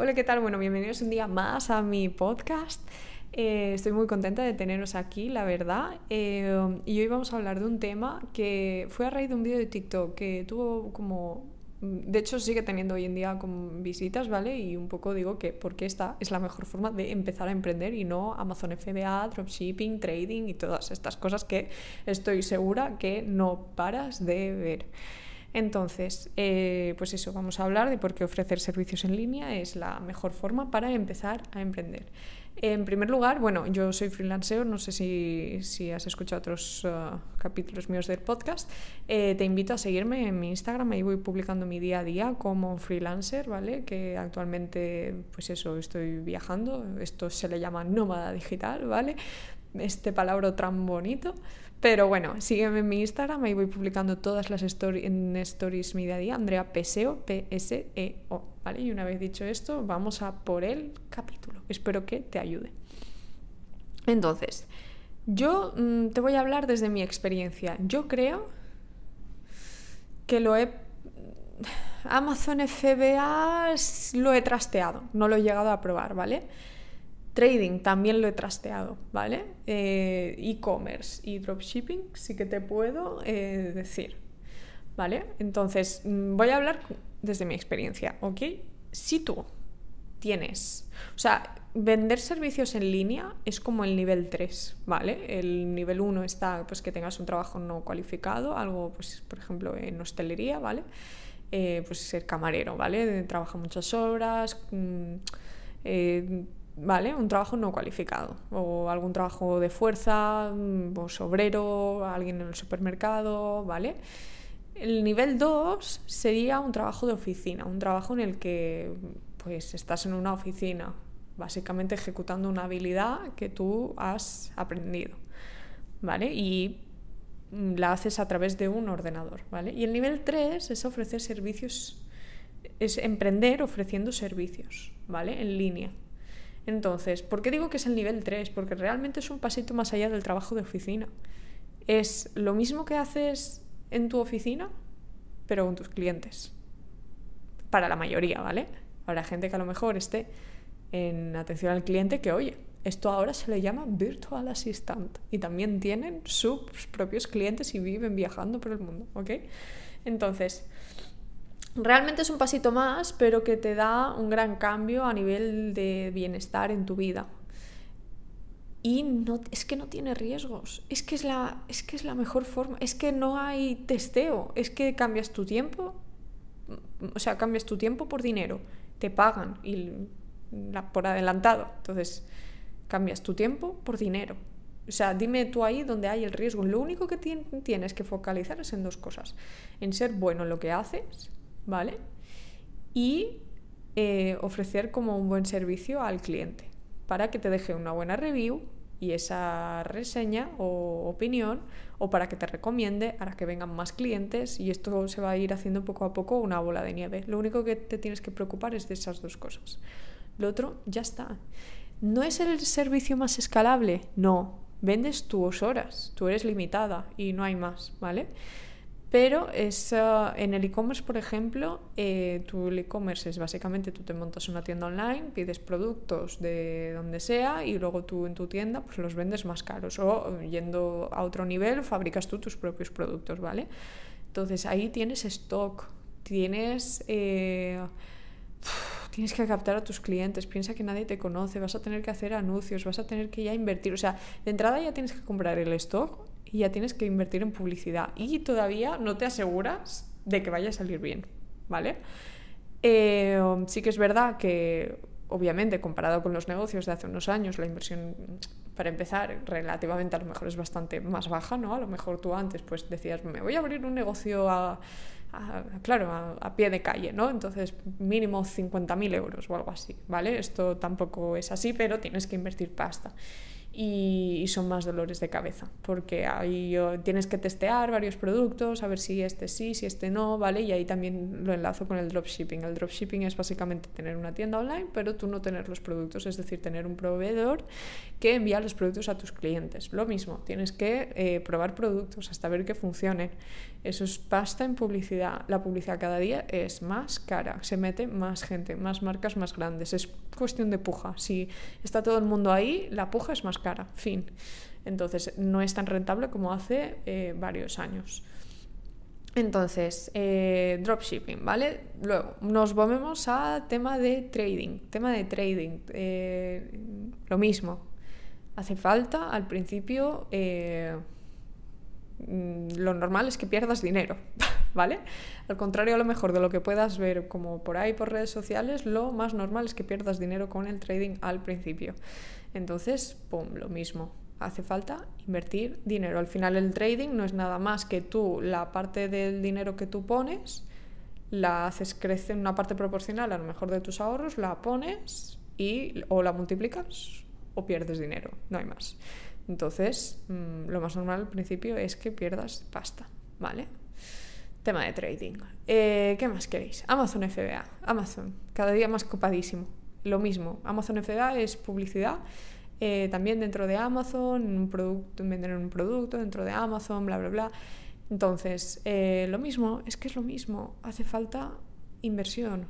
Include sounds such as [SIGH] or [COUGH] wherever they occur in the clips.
Hola, ¿qué tal? Bueno, bienvenidos un día más a mi podcast. Eh, estoy muy contenta de teneros aquí, la verdad. Eh, y hoy vamos a hablar de un tema que fue a raíz de un vídeo de TikTok que tuvo como... De hecho, sigue teniendo hoy en día con visitas, ¿vale? Y un poco digo que porque esta es la mejor forma de empezar a emprender y no Amazon FBA, dropshipping, trading y todas estas cosas que estoy segura que no paras de ver. Entonces, eh, pues eso, vamos a hablar de por qué ofrecer servicios en línea es la mejor forma para empezar a emprender. En primer lugar, bueno, yo soy freelancer, no sé si, has escuchado otros uh, capítulos míos del podcast. Eh, te invito a seguirme en mi Instagram, ahí voy publicando mi día a día como freelancer, ¿vale? Que actualmente, pues eso, estoy viajando, esto se le llama nómada digital, ¿vale? Este palabra tan bonito. Pero bueno, sígueme en mi Instagram, ahí voy publicando todas las stories mi día a día, Andrea Peseo, P-S-E-O, ¿vale? Y una vez dicho esto, vamos a por el capítulo. Espero que te ayude. Entonces, yo mm, te voy a hablar desde mi experiencia. Yo creo que lo he... Amazon FBA lo he trasteado, no lo he llegado a probar, ¿vale? Trading también lo he trasteado, ¿vale? Eh, e-commerce y dropshipping sí que te puedo eh, decir, ¿vale? Entonces, mm, voy a hablar desde mi experiencia, ¿ok? Si tú tienes, o sea, vender servicios en línea es como el nivel 3, ¿vale? El nivel 1 está, pues, que tengas un trabajo no cualificado, algo, pues, por ejemplo, en hostelería, ¿vale? Eh, pues ser camarero, ¿vale? Trabaja muchas horas, mm, ¿vale? Un trabajo no cualificado o algún trabajo de fuerza, mm, pues obrero, alguien en el supermercado, ¿vale? El nivel 2 sería un trabajo de oficina, un trabajo en el que pues estás en una oficina, básicamente ejecutando una habilidad que tú has aprendido, ¿vale? Y la haces a través de un ordenador, ¿vale? Y el nivel 3 es ofrecer servicios, es emprender ofreciendo servicios, ¿vale? En línea. Entonces, ¿por qué digo que es el nivel 3? Porque realmente es un pasito más allá del trabajo de oficina. Es lo mismo que haces en tu oficina, pero con tus clientes. Para la mayoría, ¿vale? Habrá gente que a lo mejor esté en atención al cliente que, oye, esto ahora se le llama Virtual Assistant y también tienen sus propios clientes y viven viajando por el mundo, ¿ok? Entonces, realmente es un pasito más, pero que te da un gran cambio a nivel de bienestar en tu vida. Y no, es que no tiene riesgos, es que es, la, es que es la mejor forma, es que no hay testeo, es que cambias tu tiempo, o sea, cambias tu tiempo por dinero, te pagan y por adelantado, entonces cambias tu tiempo por dinero. O sea, dime tú ahí donde hay el riesgo. Lo único que tienes que focalizar es en dos cosas. En ser bueno en lo que haces ¿vale? Y eh, ofrecer como un buen servicio al cliente para que te deje una buena review y esa reseña o opinión o para que te recomiende, para que vengan más clientes y esto se va a ir haciendo poco a poco una bola de nieve. Lo único que te tienes que preocupar es de esas dos cosas. Lo otro ya está. ¿No es el servicio más escalable? No. Vendes tus horas, tú eres limitada y no hay más, ¿vale? Pero es, en el e-commerce, por ejemplo, eh, tu e-commerce es básicamente tú te montas una tienda online, pides productos de donde sea y luego tú en tu tienda pues los vendes más caros. O yendo a otro nivel fabricas tú tus propios productos, ¿vale? Entonces ahí tienes stock, tienes... Eh, [SIGHS] tienes que captar a tus clientes, piensa que nadie te conoce, vas a tener que hacer anuncios, vas a tener que ya invertir, o sea, de entrada ya tienes que comprar el stock y ya tienes que invertir en publicidad y todavía no te aseguras de que vaya a salir bien, ¿vale? Eh, sí que es verdad que, obviamente, comparado con los negocios de hace unos años, la inversión, para empezar, relativamente a lo mejor es bastante más baja, ¿no? A lo mejor tú antes pues decías, me voy a abrir un negocio a, claro, a, pie de calle, ¿no? Entonces, mínimo 50.000 euros o algo así, ¿vale? Esto tampoco es así, pero tienes que invertir pasta. Y, son más dolores de cabeza, porque ahí tienes que testear varios productos, a ver si este sí, si este no, ¿vale? Y ahí también lo enlazo con el dropshipping. El dropshipping es básicamente tener una tienda online, pero tú no tener los productos, es decir, tener un proveedor que envía los productos a tus clientes. Lo mismo, tienes que eh, probar productos hasta ver que funcionen. Eso es pasta en publicidad. La publicidad cada día es más cara, se mete más gente, más marcas más grandes. Es cuestión de puja. Si está todo el mundo ahí, la puja es más cara. Fin. Entonces, no es tan rentable como hace eh, varios años. Entonces, eh, dropshipping, ¿vale? Luego, nos volvemos a tema de trading. Tema de trading, eh, lo mismo. Hace falta al principio Mm, lo normal es que pierdas dinero, [LAUGHS] ¿vale? Al contrario a lo mejor de lo que puedas ver como por ahí por redes sociales, lo más normal es que pierdas dinero con el trading al principio. Entonces, pum, lo mismo. Hace falta invertir dinero. Al final el trading no es nada más que tú la parte del dinero que tú pones, la haces crecer en una parte proporcional a lo mejor de tus ahorros, la pones y o la multiplicas o pierdes dinero, no hay más. Entonces, mm, lo más normal al principio es que pierdas pasta, ¿vale? Tema de trading. Eh, ¿Qué más queréis? Amazon FBA. Amazon, cada día más copadísimo. Lo mismo, Amazon FBA es publicidad. Eh, también dentro de Amazon, un producto, vender un producto dentro de Amazon, bla, bla, bla. Entonces, eh, lo mismo, es que es lo mismo. Hace falta inversión.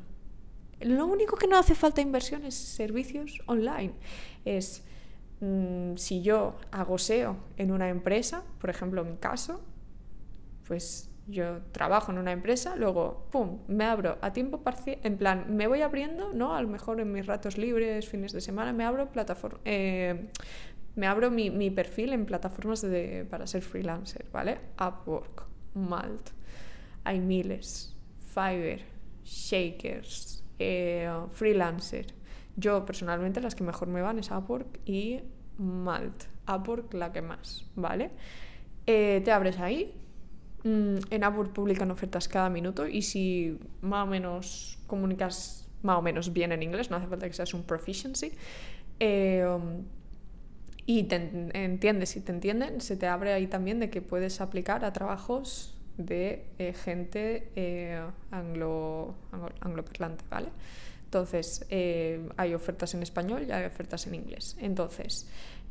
Lo único que no hace falta inversión es servicios online. Es Mm, si yo hago SEO en una empresa, por ejemplo en mi caso, pues yo trabajo en una empresa, luego, ¡pum!, me abro a tiempo parcial, en plan, me voy abriendo, ¿no? A lo mejor en mis ratos libres, fines de semana, me abro plataforma, eh, me abro mi, mi, perfil en plataformas de, para ser freelancer, ¿vale? Upwork, Malt, hay miles, Fiverr, Shakers, eh, Freelancer, yo personalmente las que mejor me van es Upwork y Malt. Upwork la que más, ¿vale? Eh, te abres ahí. Mm, en Upwork publican ofertas cada minuto y si más o menos comunicas más o menos bien en inglés, no hace falta que seas un proficiency, eh, y te entiendes y te entienden, se te abre ahí también de que puedes aplicar a trabajos de eh, gente anglo, anglo, angloparlante, ¿vale? Entonces, eh, hay ofertas en español y hay ofertas en inglés. Entonces,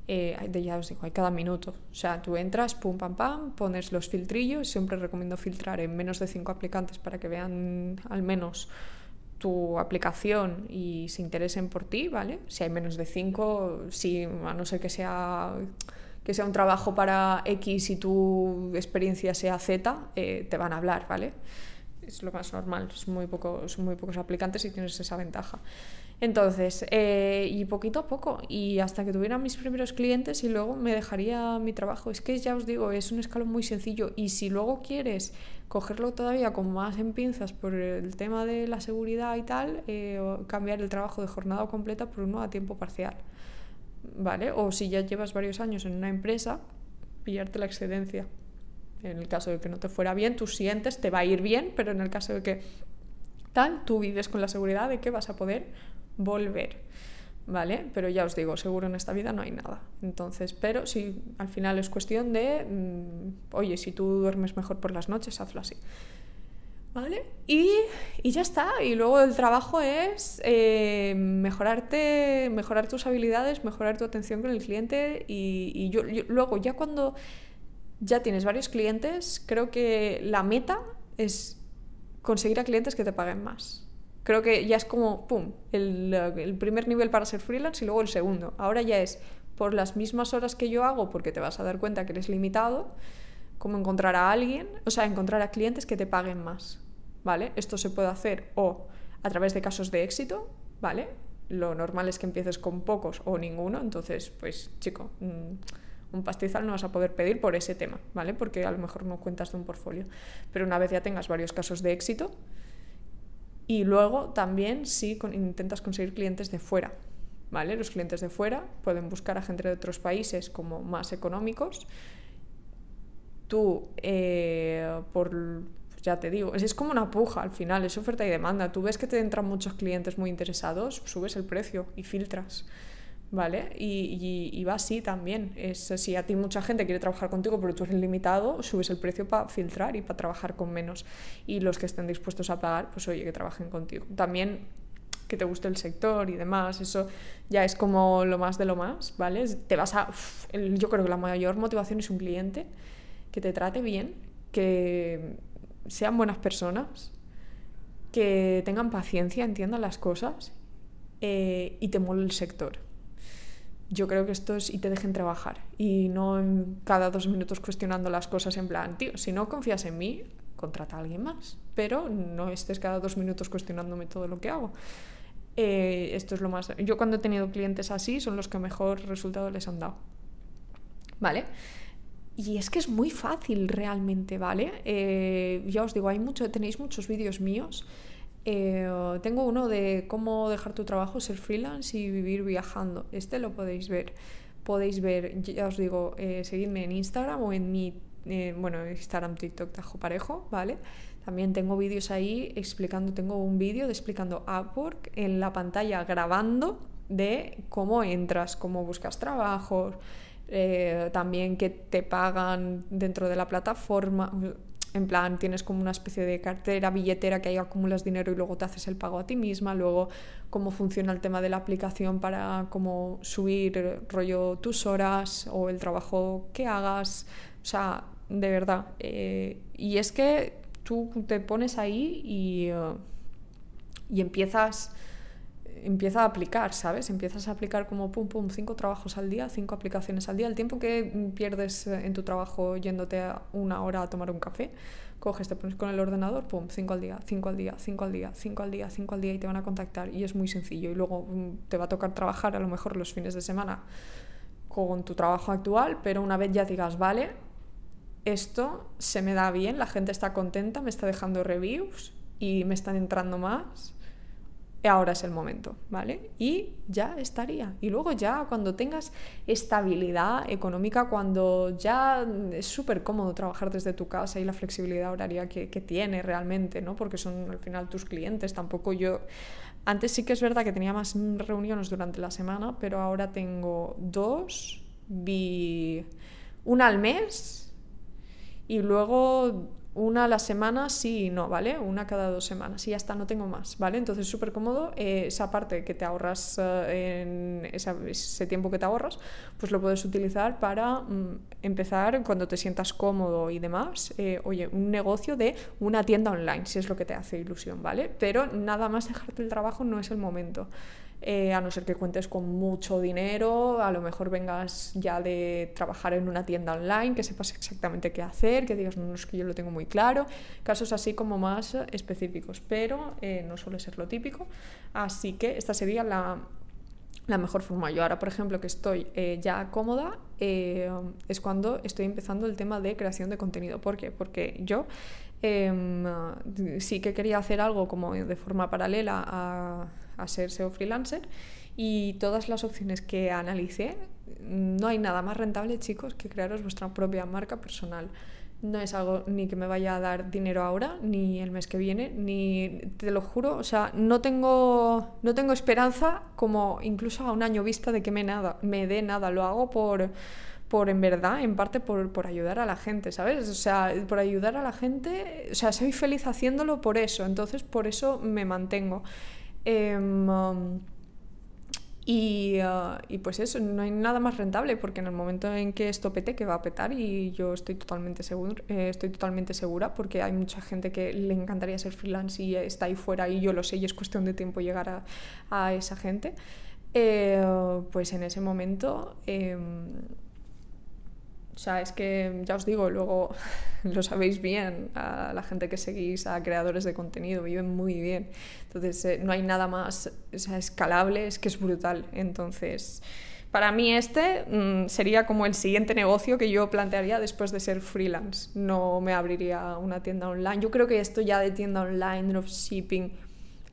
eh, ya os digo, hay cada minuto. O sea, tú entras, pum, pam, pam, pones los filtrillos. Siempre recomiendo filtrar en menos de cinco aplicantes para que vean al menos tu aplicación y se interesen por ti, ¿vale? Si hay menos de cinco, si a no ser que sea que sea un trabajo para X y tu experiencia sea Z, eh, te van a hablar, ¿vale? es lo más normal, son muy, pocos, muy pocos aplicantes y tienes esa ventaja. Entonces, eh, y poquito a poco, y hasta que tuviera mis primeros clientes y luego me dejaría mi trabajo. Es que ya os digo, es un escalón muy sencillo y si luego quieres cogerlo todavía con más en pinzas por el tema de la seguridad y tal, eh, cambiar el trabajo de jornada completa por uno a tiempo parcial. ¿Vale? O si ya llevas varios años en una empresa, pillarte la excedencia. En el caso de que no te fuera bien, tú sientes, te va a ir bien, pero en el caso de que tal, tú vives con la seguridad de que vas a poder volver. ¿Vale? Pero ya os digo, seguro en esta vida no hay nada. Entonces, pero si al final es cuestión de, mm, oye, si tú duermes mejor por las noches, hazlo así. ¿Vale? Y, y, ya está. Y luego el trabajo es eh, mejorarte, mejorar tus habilidades, mejorar tu atención con el cliente. Y, y yo, luego, ya cuando ya tienes varios clientes, creo que la meta es conseguir a clientes que te paguen más. Creo que ya es como, ¡pum!, el, primer nivel para ser freelance y luego el segundo. Ahora ya es por las mismas horas que yo hago, porque te vas a dar cuenta que eres limitado, como encontrar a alguien, o sea, encontrar a clientes que te paguen más, ¿vale? Esto se puede hacer o a través de casos de éxito, ¿vale? Lo normal es que empieces con pocos o ninguno, entonces, pues, chico... Mm, un pastizal no vas a poder pedir por ese tema, ¿vale? Porque a lo mejor no cuentas de un portfolio. Pero una vez ya tengas varios casos de éxito, y luego también si intentas conseguir clientes de fuera, ¿vale? Los clientes de fuera pueden buscar a gente de otros países como más económicos. Tú, eh, por pues ya te digo, es, como una puja al final, es oferta y demanda. Tú ves que te entran muchos clientes muy interesados, subes el precio y filtras. ¿Vale? Y, va así también. Es, si a ti mucha gente quiere trabajar contigo, pero tú eres limitado, subes el precio para filtrar y para trabajar con menos. Y los que estén dispuestos a pagar, pues oye, que trabajen contigo. También que te guste el sector y demás, eso ya es como lo más de lo más, ¿vale? Te vas a... yo creo que la mayor motivación es un cliente que te trate bien, que sean buenas personas, que tengan paciencia, entiendan las cosas eh, y te mole el sector yo creo que esto es y te dejen trabajar y no en cada dos minutos cuestionando las cosas en plan, tío, si no confías en mí, contrata a alguien más, pero no estés cada dos minutos cuestionándome todo lo que hago. Eh, esto es lo más... Yo cuando he tenido clientes así son los que mejor resultado les han dado. ¿Vale? Y es que es muy fácil realmente, ¿vale? Eh, ya os digo, hay mucho, tenéis muchos vídeos míos eh, tengo uno de cómo dejar tu trabajo, ser freelance y vivir viajando. Este lo podéis ver. Podéis ver, ya os digo, eh, seguidme en Instagram o en mi, eh, bueno, Instagram, TikTok, Tajo Parejo, ¿vale? También tengo vídeos ahí explicando, tengo un vídeo de explicando Upwork en la pantalla grabando de cómo entras, cómo buscas trabajos, también que te pagan dentro de la plataforma. En plan, tienes como una especie de cartera, billetera que ahí acumulas dinero y luego te haces el pago a ti misma. Luego, cómo funciona el tema de la aplicación para subir rollo tus horas o el trabajo que hagas. O sea, de verdad. Eh, y es que tú te pones ahí y, eh, y empiezas empieza a aplicar, ¿sabes? Empiezas a aplicar como pum, pum, cinco trabajos al día, cinco aplicaciones al día. El tiempo que pierdes eh, en tu trabajo yéndote una hora a tomar un café, coges, te pones con el ordenador, pum, cinco al día, cinco al día, cinco al día, cinco al día, cinco al día y te van a contactar. Y es muy sencillo. Y luego mm, te va a tocar trabajar a lo mejor los fines de semana con tu trabajo actual, pero una vez ya digas, vale, esto se me da bien, la gente está contenta, me está dejando reviews y me están entrando más ahora es el momento, ¿vale? Y ya estaría. Y luego ya cuando tengas estabilidad económica, cuando ya es súper cómodo trabajar desde tu casa y la flexibilidad horaria que, que tiene realmente, ¿no? Porque son al final tus clientes, tampoco yo... Antes sí que es verdad que tenía más reuniones durante la semana, pero ahora tengo dos, vi una al mes y luego una a la semana sí y no, ¿vale? Una cada dos semanas y ya está, no tengo más, ¿vale? Entonces súper cómodo, eh, esa parte que te ahorras eh, ese tiempo que te ahorras, pues lo puedes utilizar para mm, empezar cuando te sientas cómodo y demás, eh, oye, un negocio de una tienda online, si es lo que te hace ilusión, ¿vale? Pero nada más dejarte el trabajo no es el momento. Eh, a no ser que cuentes con mucho dinero, a lo mejor vengas ya de trabajar en una tienda online, que sepas exactamente qué hacer, que digas, no, es que yo lo tengo muy claro, casos así como más específicos, pero eh, no suele ser lo típico, así que esta sería la, la mejor forma. Yo ahora, por ejemplo, que estoy eh, ya cómoda, es cuando estoy empezando el tema de creación de contenido. ¿Por qué? Porque yo em, sí que quería hacer algo como de forma paralela a a ser SEO freelancer y todas las opciones que analicé, no hay nada más rentable, chicos, que crearos vuestra propia marca personal. No es algo ni que me vaya a dar dinero ahora, ni el mes que viene, ni te lo juro, o sea, no tengo, no tengo esperanza como incluso a un año vista de que me, nada, me dé nada. Lo hago por, por en verdad, en parte por, por, ayudar a la gente, ¿sabes? O sea, por ayudar a la gente, o sea, soy feliz haciéndolo por eso, entonces por eso me mantengo. Em, y, uh, y, pues eso, no hay nada más rentable porque en el momento en que esto pete, que va a petar y yo estoy totalmente, seguro, eh, estoy totalmente segura porque hay mucha gente que le encantaría ser freelance y está ahí fuera y yo lo sé y es cuestión de tiempo llegar a, a esa gente, eh, pues en ese momento... Eh, o sea, es que ya os digo, luego [LAUGHS] lo sabéis bien, a la gente que seguís, a creadores de contenido, viven muy bien. Entonces, eh, no hay nada más o sea, escalable, es que es brutal. Entonces, para mí este mm, sería como el siguiente negocio que yo plantearía después de ser freelance. No me abriría una tienda online. Yo creo que esto ya de tienda online, dropshipping,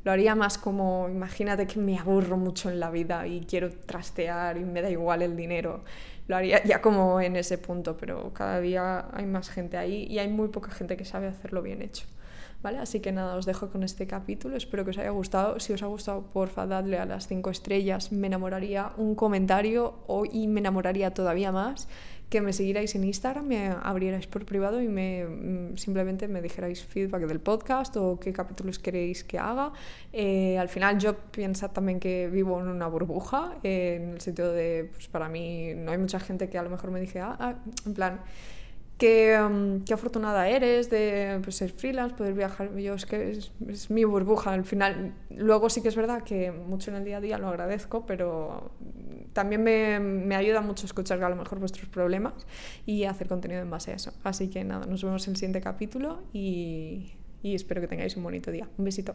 lo haría más como, imagínate que me aburro mucho en la vida y quiero trastear y me da igual el dinero lo haría ya como en ese punto, pero cada día hay más gente ahí y hay muy poca gente que sabe hacerlo bien hecho. ¿vale? Así que nada, os dejo con este capítulo, espero que os haya gustado. Si os ha gustado, porfa, dadle a las 5 estrellas, me enamoraría un comentario y me enamoraría todavía más que me siguierais en Instagram, me abrierais por privado y me mm, simplemente me dijerais feedback del podcast o qué capítulos queréis que haga. Eh, al final yo pienso también que vivo en una burbuja, eh, en el sentido de, pues para mí no hay mucha gente que a lo mejor me dije, ah, ah en plan qué, mm, qué, afortunada eres de pues, ser freelance, poder viajar. Yo es que es, mi burbuja al final. Luego sí que es verdad que mucho en el día a día lo agradezco, pero también me, me ayuda mucho escuchar a lo mejor vuestros problemas y hacer contenido en base a eso. Así que nada, nos vemos en el siguiente capítulo y, y espero que tengáis un bonito día. Un besito.